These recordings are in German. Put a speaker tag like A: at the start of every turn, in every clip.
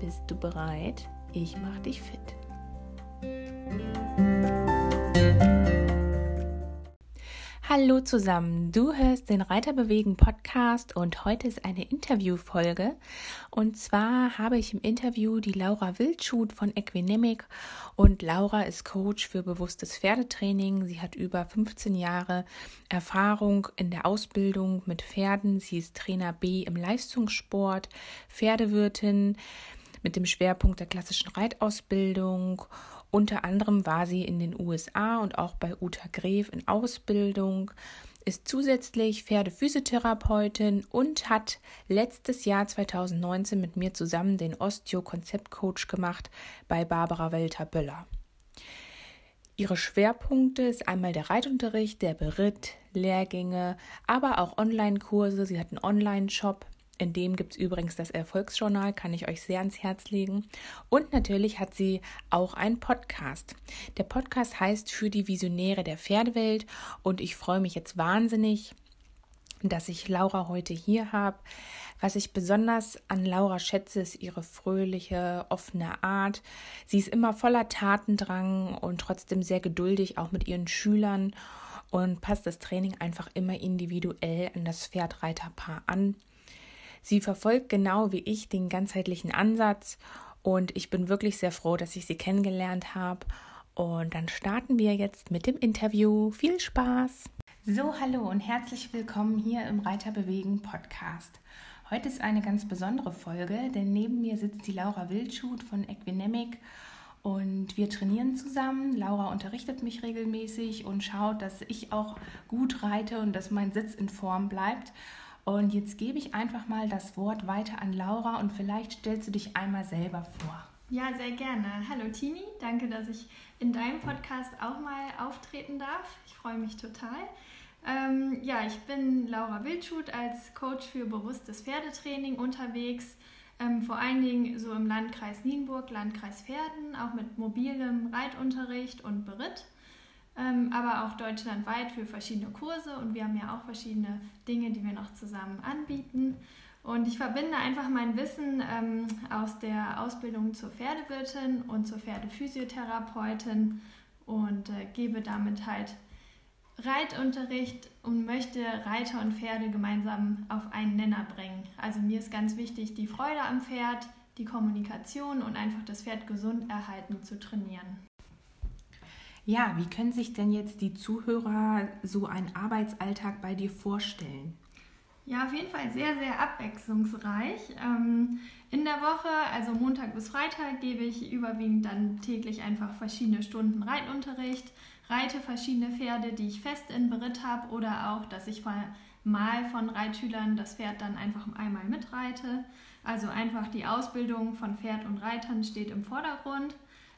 A: Bist du bereit? Ich mach dich fit. Hallo zusammen, du hörst den Reiterbewegen Podcast und heute ist eine Interviewfolge. Und zwar habe ich im Interview die Laura Wildschut von Equinemic und Laura ist Coach für bewusstes Pferdetraining. Sie hat über 15 Jahre Erfahrung in der Ausbildung mit Pferden. Sie ist Trainer B im Leistungssport, Pferdewirtin mit dem Schwerpunkt der klassischen Reitausbildung. Unter anderem war sie in den USA und auch bei Uta Gref in Ausbildung, ist zusätzlich Pferdephysiotherapeutin und hat letztes Jahr 2019 mit mir zusammen den Osteo-Konzeptcoach gemacht bei Barbara Welter-Böller. Ihre Schwerpunkte ist einmal der Reitunterricht, der Beritt, Lehrgänge, aber auch Online-Kurse. Sie hat einen Online-Shop in dem gibt es übrigens das Erfolgsjournal, kann ich euch sehr ans Herz legen. Und natürlich hat sie auch einen Podcast. Der Podcast heißt Für die Visionäre der Pferdewelt und ich freue mich jetzt wahnsinnig, dass ich Laura heute hier habe. Was ich besonders an Laura schätze, ist ihre fröhliche, offene Art. Sie ist immer voller Tatendrang und trotzdem sehr geduldig, auch mit ihren Schülern und passt das Training einfach immer individuell an das Pferdreiterpaar an. Sie verfolgt genau wie ich den ganzheitlichen Ansatz und ich bin wirklich sehr froh, dass ich sie kennengelernt habe. Und dann starten wir jetzt mit dem Interview. Viel Spaß! So, hallo und herzlich willkommen hier im Reiterbewegen Podcast. Heute ist eine ganz besondere Folge, denn neben mir sitzt die Laura Wildschut von Equinemic und wir trainieren zusammen. Laura unterrichtet mich regelmäßig und schaut, dass ich auch gut reite und dass mein Sitz in Form bleibt. Und jetzt gebe ich einfach mal das Wort weiter an Laura und vielleicht stellst du dich einmal selber vor.
B: Ja, sehr gerne. Hallo Tini, danke, dass ich in deinem Podcast auch mal auftreten darf. Ich freue mich total. Ähm, ja, ich bin Laura Wildschut als Coach für bewusstes Pferdetraining unterwegs. Ähm, vor allen Dingen so im Landkreis Nienburg, Landkreis Pferden, auch mit mobilem Reitunterricht und Beritt ähm, aber auch deutschlandweit für verschiedene Kurse und wir haben ja auch verschiedene Dinge, die wir noch zusammen anbieten. Und ich verbinde einfach mein Wissen ähm, aus der Ausbildung zur Pferdewirtin und zur Pferdephysiotherapeutin und äh, gebe damit halt Reitunterricht und möchte Reiter und Pferde gemeinsam auf einen Nenner bringen. Also mir ist ganz wichtig, die Freude am Pferd, die Kommunikation und einfach das Pferd gesund erhalten zu trainieren.
A: Ja, wie können sich denn jetzt die Zuhörer so einen Arbeitsalltag bei dir vorstellen?
B: Ja, auf jeden Fall sehr, sehr abwechslungsreich. Ähm, in der Woche, also Montag bis Freitag, gebe ich überwiegend dann täglich einfach verschiedene Stunden Reitunterricht, reite verschiedene Pferde, die ich fest in Beritt habe oder auch, dass ich mal von Reitschülern das Pferd dann einfach einmal mitreite. Also einfach die Ausbildung von Pferd und Reitern steht im Vordergrund.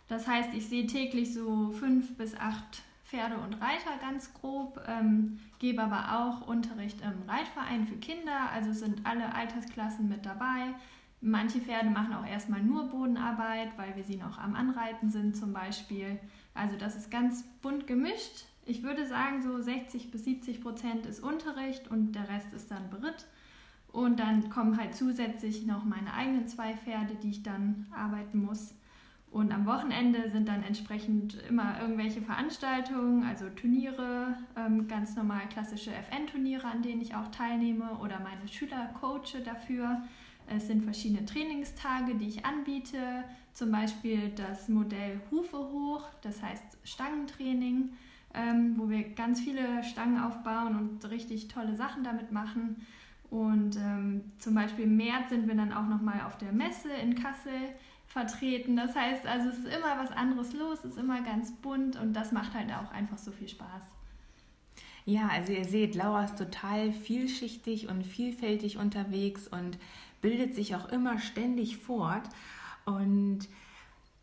B: Das heißt, ich sehe täglich so fünf bis acht Pferde und Reiter ganz grob, ähm, gebe aber auch Unterricht im Reitverein für Kinder, also sind alle Altersklassen mit dabei. Manche Pferde machen auch erstmal nur Bodenarbeit, weil wir sie noch am Anreiten sind zum Beispiel. Also das ist ganz bunt gemischt. Ich würde sagen, so 60 bis 70 Prozent ist Unterricht und der Rest ist dann Beritt. Und dann kommen halt zusätzlich noch meine eigenen zwei Pferde, die ich dann arbeiten muss. Und am Wochenende sind dann entsprechend immer irgendwelche Veranstaltungen, also Turniere, ähm, ganz normal klassische FN-Turniere, an denen ich auch teilnehme oder meine Schüler coache dafür. Es sind verschiedene Trainingstage, die ich anbiete, zum Beispiel das Modell Hufe hoch, das heißt Stangentraining, ähm, wo wir ganz viele Stangen aufbauen und richtig tolle Sachen damit machen. Und ähm, zum Beispiel im März sind wir dann auch nochmal auf der Messe in Kassel vertreten. Das heißt, also es ist immer was anderes los, es ist immer ganz bunt und das macht halt auch einfach so viel Spaß.
A: Ja, also ihr seht, Laura ist total vielschichtig und vielfältig unterwegs und bildet sich auch immer ständig fort. Und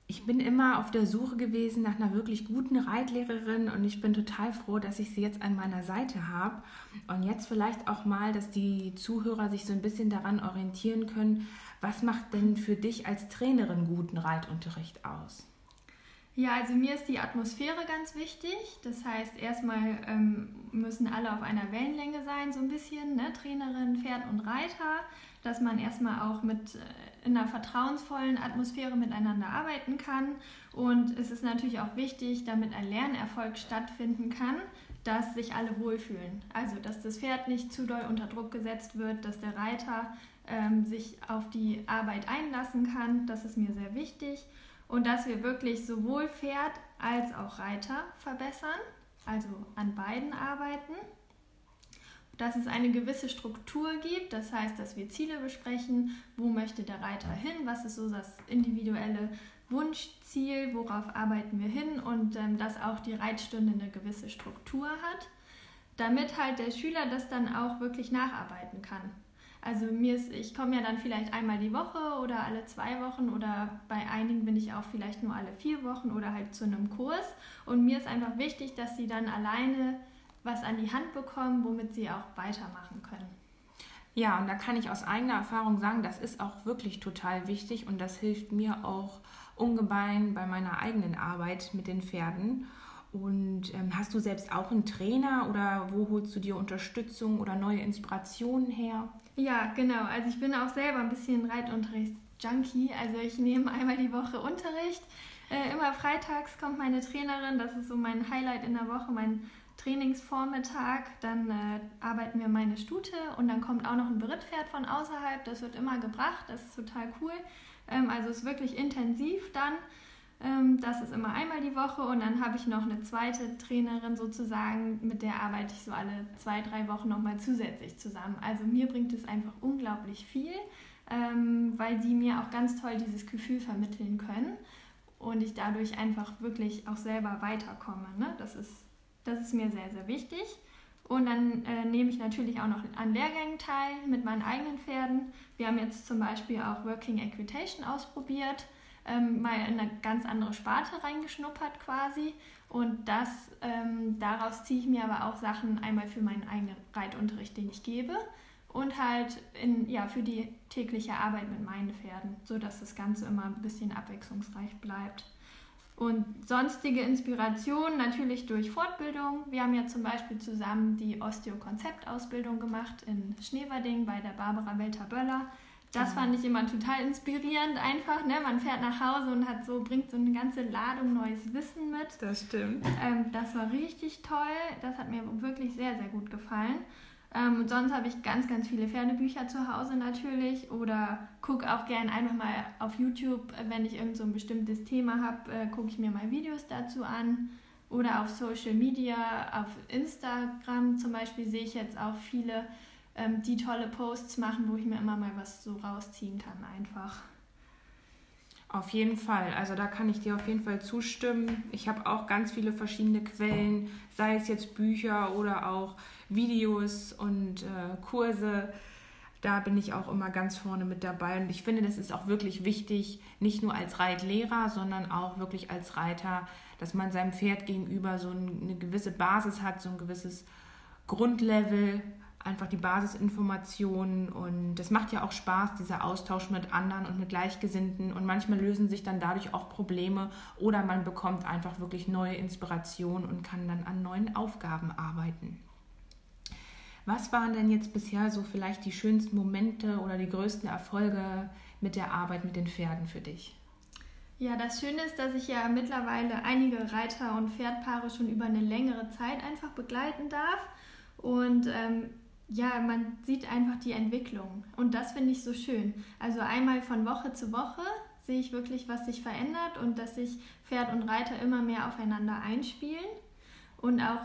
A: ich bin immer auf der Suche gewesen nach einer wirklich guten Reitlehrerin und ich bin total froh, dass ich sie jetzt an meiner Seite habe. Und jetzt vielleicht auch mal, dass die Zuhörer sich so ein bisschen daran orientieren können, was macht denn für dich als Trainerin guten Reitunterricht aus?
B: Ja, also mir ist die Atmosphäre ganz wichtig. Das heißt, erstmal ähm, müssen alle auf einer Wellenlänge sein, so ein bisschen, ne? Trainerin, Pferd und Reiter, dass man erstmal auch mit äh, in einer vertrauensvollen Atmosphäre miteinander arbeiten kann. Und es ist natürlich auch wichtig, damit ein Lernerfolg stattfinden kann, dass sich alle wohlfühlen. Also, dass das Pferd nicht zu doll unter Druck gesetzt wird, dass der Reiter ähm, sich auf die Arbeit einlassen kann. Das ist mir sehr wichtig und dass wir wirklich sowohl Pferd als auch Reiter verbessern, also an beiden arbeiten. Dass es eine gewisse Struktur gibt, das heißt, dass wir Ziele besprechen, wo möchte der Reiter hin, was ist so das individuelle Wunschziel, worauf arbeiten wir hin und ähm, dass auch die Reitstunde eine gewisse Struktur hat, damit halt der Schüler das dann auch wirklich nacharbeiten kann. Also mir ist, ich komme ja dann vielleicht einmal die Woche oder alle zwei Wochen oder bei einigen bin ich auch vielleicht nur alle vier Wochen oder halt zu einem Kurs. Und mir ist einfach wichtig, dass sie dann alleine was an die Hand bekommen, womit sie auch weitermachen können.
A: Ja, und da kann ich aus eigener Erfahrung sagen, das ist auch wirklich total wichtig und das hilft mir auch ungemein bei meiner eigenen Arbeit mit den Pferden. Und ähm, hast du selbst auch einen Trainer oder wo holst du dir Unterstützung oder neue Inspirationen her?
B: Ja, genau. Also ich bin auch selber ein bisschen Reitunterrichts-Junkie. Also ich nehme einmal die Woche Unterricht. Äh, immer freitags kommt meine Trainerin. Das ist so mein Highlight in der Woche, mein Trainingsvormittag. Dann äh, arbeiten wir meine Stute und dann kommt auch noch ein Berittpferd von außerhalb. Das wird immer gebracht. Das ist total cool. Ähm, also es ist wirklich intensiv dann. Ähm, das ist immer einmal die Woche und dann habe ich noch eine zweite Trainerin sozusagen, mit der arbeite ich so alle zwei, drei Wochen nochmal zusätzlich zusammen. Also mir bringt es einfach unglaublich viel, ähm, weil die mir auch ganz toll dieses Gefühl vermitteln können und ich dadurch einfach wirklich auch selber weiterkomme. Ne? Das, ist, das ist mir sehr, sehr wichtig. Und dann äh, nehme ich natürlich auch noch an Lehrgängen teil mit meinen eigenen Pferden. Wir haben jetzt zum Beispiel auch Working Equitation ausprobiert ähm, mal in eine ganz andere Sparte reingeschnuppert quasi. Und das, ähm, daraus ziehe ich mir aber auch Sachen einmal für meinen eigenen Reitunterricht, den ich gebe, und halt in, ja, für die tägliche Arbeit mit meinen Pferden, sodass das Ganze immer ein bisschen abwechslungsreich bleibt. Und sonstige Inspirationen natürlich durch Fortbildung. Wir haben ja zum Beispiel zusammen die Osteo-Konzept-Ausbildung gemacht in Schneverding bei der Barbara Welter-Böller. Das fand ich immer total inspirierend einfach. Ne? Man fährt nach Hause und hat so, bringt so eine ganze Ladung neues Wissen mit.
A: Das stimmt.
B: Ähm, das war richtig toll. Das hat mir wirklich sehr, sehr gut gefallen. Ähm, und sonst habe ich ganz, ganz viele Pferdebücher zu Hause natürlich oder gucke auch gern einfach mal auf YouTube, wenn ich irgend so ein bestimmtes Thema habe, äh, gucke ich mir mal Videos dazu an. Oder auf Social Media, auf Instagram zum Beispiel sehe ich jetzt auch viele ähm, die tolle Posts machen, wo ich mir immer mal was so rausziehen kann, einfach.
A: Auf jeden Fall. Also da kann ich dir auf jeden Fall zustimmen. Ich habe auch ganz viele verschiedene Quellen, sei es jetzt Bücher oder auch Videos und äh, Kurse. Da bin ich auch immer ganz vorne mit dabei. Und ich finde, das ist auch wirklich wichtig, nicht nur als Reitlehrer, sondern auch wirklich als Reiter, dass man seinem Pferd gegenüber so eine gewisse Basis hat, so ein gewisses Grundlevel, einfach die Basisinformationen und das macht ja auch Spaß, dieser Austausch mit anderen und mit Gleichgesinnten und manchmal lösen sich dann dadurch auch Probleme oder man bekommt einfach wirklich neue Inspiration und kann dann an neuen Aufgaben arbeiten. Was waren denn jetzt bisher so vielleicht die schönsten Momente oder die größten Erfolge mit der Arbeit mit den Pferden für dich?
B: Ja, das Schöne ist, dass ich ja mittlerweile einige Reiter und Pferdpaare schon über eine längere Zeit einfach begleiten darf. Und ähm, ja, man sieht einfach die Entwicklung und das finde ich so schön. Also einmal von Woche zu Woche sehe ich wirklich, was sich verändert und dass sich Pferd und Reiter immer mehr aufeinander einspielen und auch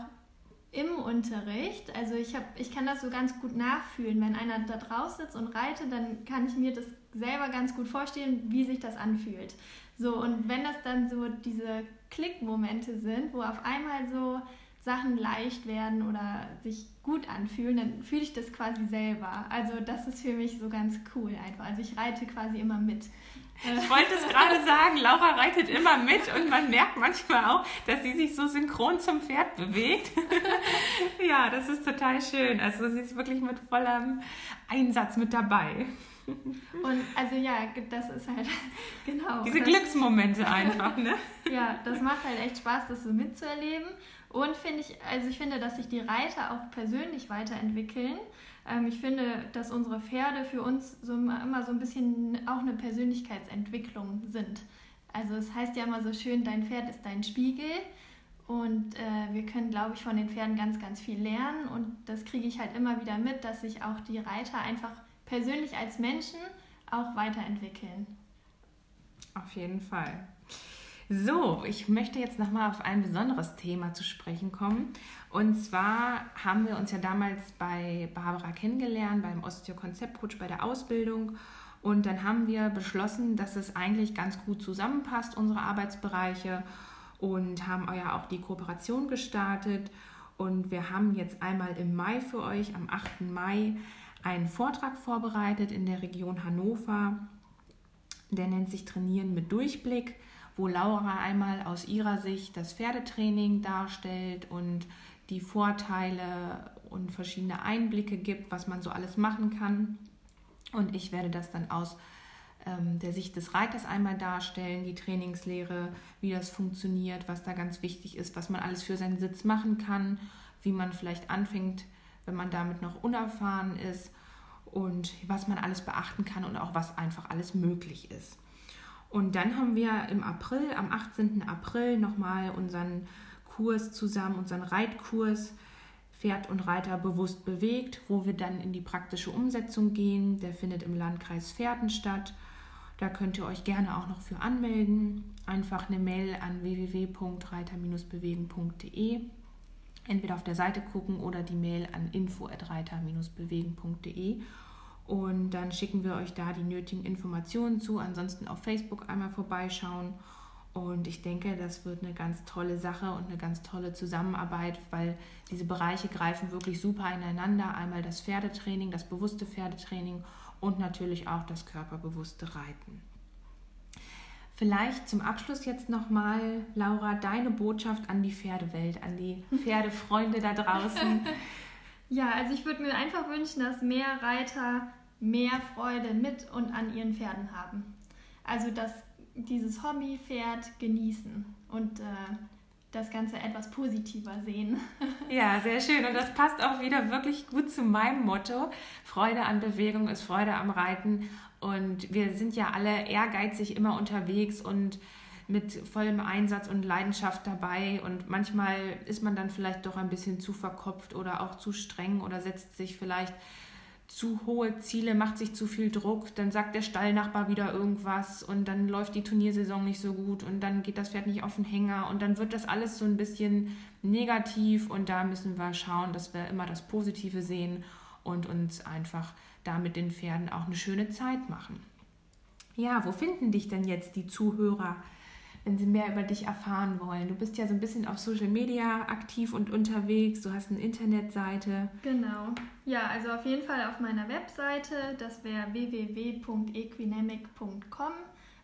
B: im Unterricht, also ich, hab, ich kann das so ganz gut nachfühlen. Wenn einer da draußen sitzt und reitet, dann kann ich mir das selber ganz gut vorstellen, wie sich das anfühlt. So, und wenn das dann so diese Klickmomente sind, wo auf einmal so Sachen leicht werden oder sich gut anfühlen, dann fühle ich das quasi selber. Also das ist für mich so ganz cool einfach. Also ich reite quasi immer mit.
A: Ich wollte es gerade sagen, Laura reitet immer mit und man merkt manchmal auch, dass sie sich so synchron zum Pferd bewegt. ja, das ist total schön. Also sie ist wirklich mit vollem Einsatz mit dabei.
B: Und also ja, das ist halt genau.
A: Diese Glücksmomente einfach, ne?
B: ja, das macht halt echt Spaß, das so mitzuerleben. Und finde ich, also ich finde, dass sich die Reiter auch persönlich weiterentwickeln. Ähm, ich finde, dass unsere Pferde für uns so immer so ein bisschen auch eine Persönlichkeitsentwicklung sind. Also es heißt ja immer so schön, dein Pferd ist dein Spiegel. Und äh, wir können, glaube ich, von den Pferden ganz, ganz viel lernen. Und das kriege ich halt immer wieder mit, dass sich auch die Reiter einfach persönlich als Menschen auch weiterentwickeln.
A: Auf jeden Fall. So, ich möchte jetzt nochmal auf ein besonderes Thema zu sprechen kommen. Und zwar haben wir uns ja damals bei Barbara kennengelernt, beim Osteo-Konzeptcoach bei der Ausbildung. Und dann haben wir beschlossen, dass es eigentlich ganz gut zusammenpasst, unsere Arbeitsbereiche. Und haben ja auch die Kooperation gestartet. Und wir haben jetzt einmal im Mai für euch, am 8. Mai, einen Vortrag vorbereitet in der Region Hannover. Der nennt sich Trainieren mit Durchblick, wo Laura einmal aus ihrer Sicht das Pferdetraining darstellt und die Vorteile und verschiedene Einblicke gibt, was man so alles machen kann. Und ich werde das dann aus ähm, der Sicht des Reiters einmal darstellen, die Trainingslehre, wie das funktioniert, was da ganz wichtig ist, was man alles für seinen Sitz machen kann, wie man vielleicht anfängt, wenn man damit noch unerfahren ist und was man alles beachten kann und auch was einfach alles möglich ist. Und dann haben wir im April, am 18. April, nochmal unseren Kurs zusammen, unseren Reitkurs Pferd und Reiter bewusst bewegt, wo wir dann in die praktische Umsetzung gehen. Der findet im Landkreis Pferden statt. Da könnt ihr euch gerne auch noch für anmelden. Einfach eine Mail an www.reiter-bewegen.de entweder auf der Seite gucken oder die Mail an info@reiter-bewegen.de und dann schicken wir euch da die nötigen Informationen zu. Ansonsten auf Facebook einmal vorbeischauen. Und ich denke, das wird eine ganz tolle Sache und eine ganz tolle Zusammenarbeit, weil diese Bereiche greifen wirklich super ineinander. Einmal das Pferdetraining, das bewusste Pferdetraining und natürlich auch das körperbewusste Reiten. Vielleicht zum Abschluss jetzt nochmal, Laura, deine Botschaft an die Pferdewelt, an die Pferdefreunde da draußen.
B: Ja, also ich würde mir einfach wünschen, dass mehr Reiter mehr Freude mit und an ihren Pferden haben. Also dass dieses Hobbypferd genießen und äh, das Ganze etwas positiver sehen.
A: Ja, sehr schön. Und das passt auch wieder wirklich gut zu meinem Motto. Freude an Bewegung ist Freude am Reiten. Und wir sind ja alle ehrgeizig immer unterwegs und mit vollem Einsatz und Leidenschaft dabei. Und manchmal ist man dann vielleicht doch ein bisschen zu verkopft oder auch zu streng oder setzt sich vielleicht zu hohe Ziele, macht sich zu viel Druck, dann sagt der Stallnachbar wieder irgendwas und dann läuft die Turniersaison nicht so gut und dann geht das Pferd nicht auf den Hänger und dann wird das alles so ein bisschen negativ und da müssen wir schauen, dass wir immer das Positive sehen und uns einfach da mit den Pferden auch eine schöne Zeit machen. Ja, wo finden dich denn jetzt die Zuhörer? Wenn sie mehr über dich erfahren wollen. Du bist ja so ein bisschen auf Social Media aktiv und unterwegs, du hast eine Internetseite.
B: Genau. Ja, also auf jeden Fall auf meiner Webseite, das wäre www.equinemic.com.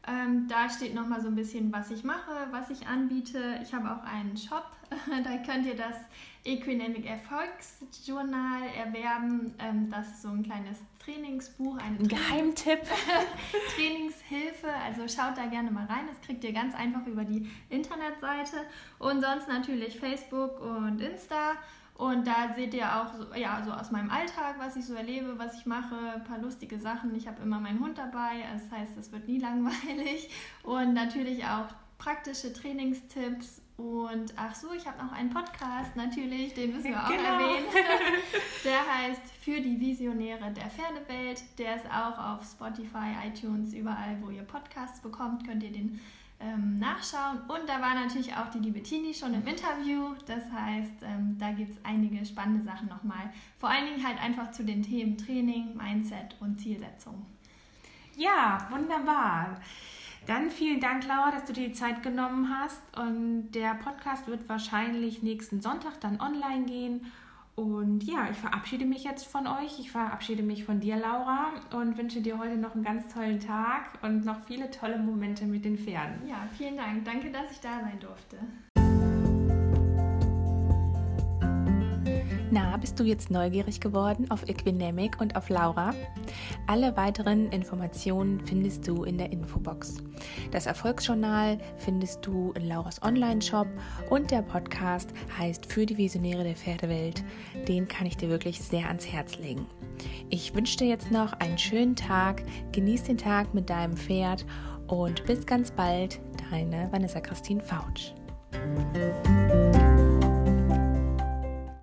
B: Ähm, da steht nochmal so ein bisschen, was ich mache, was ich anbiete. Ich habe auch einen Shop, da könnt ihr das Equinemic Erfolgsjournal erwerben. Ähm, das ist so ein kleines Trainingsbuch,
A: ein Tra Geheimtipp.
B: Trainingshilfe. Also schaut da gerne mal rein. Das kriegt ihr ganz einfach über die Internetseite. Und sonst natürlich Facebook und Insta. Und da seht ihr auch so, ja, so aus meinem Alltag, was ich so erlebe, was ich mache, ein paar lustige Sachen. Ich habe immer meinen Hund dabei, das heißt, es wird nie langweilig. Und natürlich auch praktische Trainingstipps. Und ach so, ich habe noch einen Podcast, natürlich, den müssen wir auch genau. erwähnen. Der heißt Für die Visionäre der Pferdewelt. Der ist auch auf Spotify, iTunes, überall, wo ihr Podcasts bekommt, könnt ihr den ähm, nachschauen. Und da war natürlich auch die liebe Tini schon im Interview. Das heißt, ähm, da gibt es einige spannende Sachen nochmal. Vor allen Dingen halt einfach zu den Themen Training, Mindset und Zielsetzung.
A: Ja, wunderbar. Dann vielen Dank, Laura, dass du dir die Zeit genommen hast. Und der Podcast wird wahrscheinlich nächsten Sonntag dann online gehen. Und ja, ich verabschiede mich jetzt von euch. Ich verabschiede mich von dir, Laura, und wünsche dir heute noch einen ganz tollen Tag und noch viele tolle Momente mit den Pferden.
B: Ja, vielen Dank. Danke, dass ich da sein durfte.
A: Na, bist du jetzt neugierig geworden auf Equinemic und auf Laura? Alle weiteren Informationen findest du in der Infobox. Das Erfolgsjournal findest du in Lauras Online-Shop und der Podcast heißt Für die Visionäre der Pferdewelt. Den kann ich dir wirklich sehr ans Herz legen. Ich wünsche dir jetzt noch einen schönen Tag, genieß den Tag mit deinem Pferd und bis ganz bald, deine Vanessa Christine Fautsch.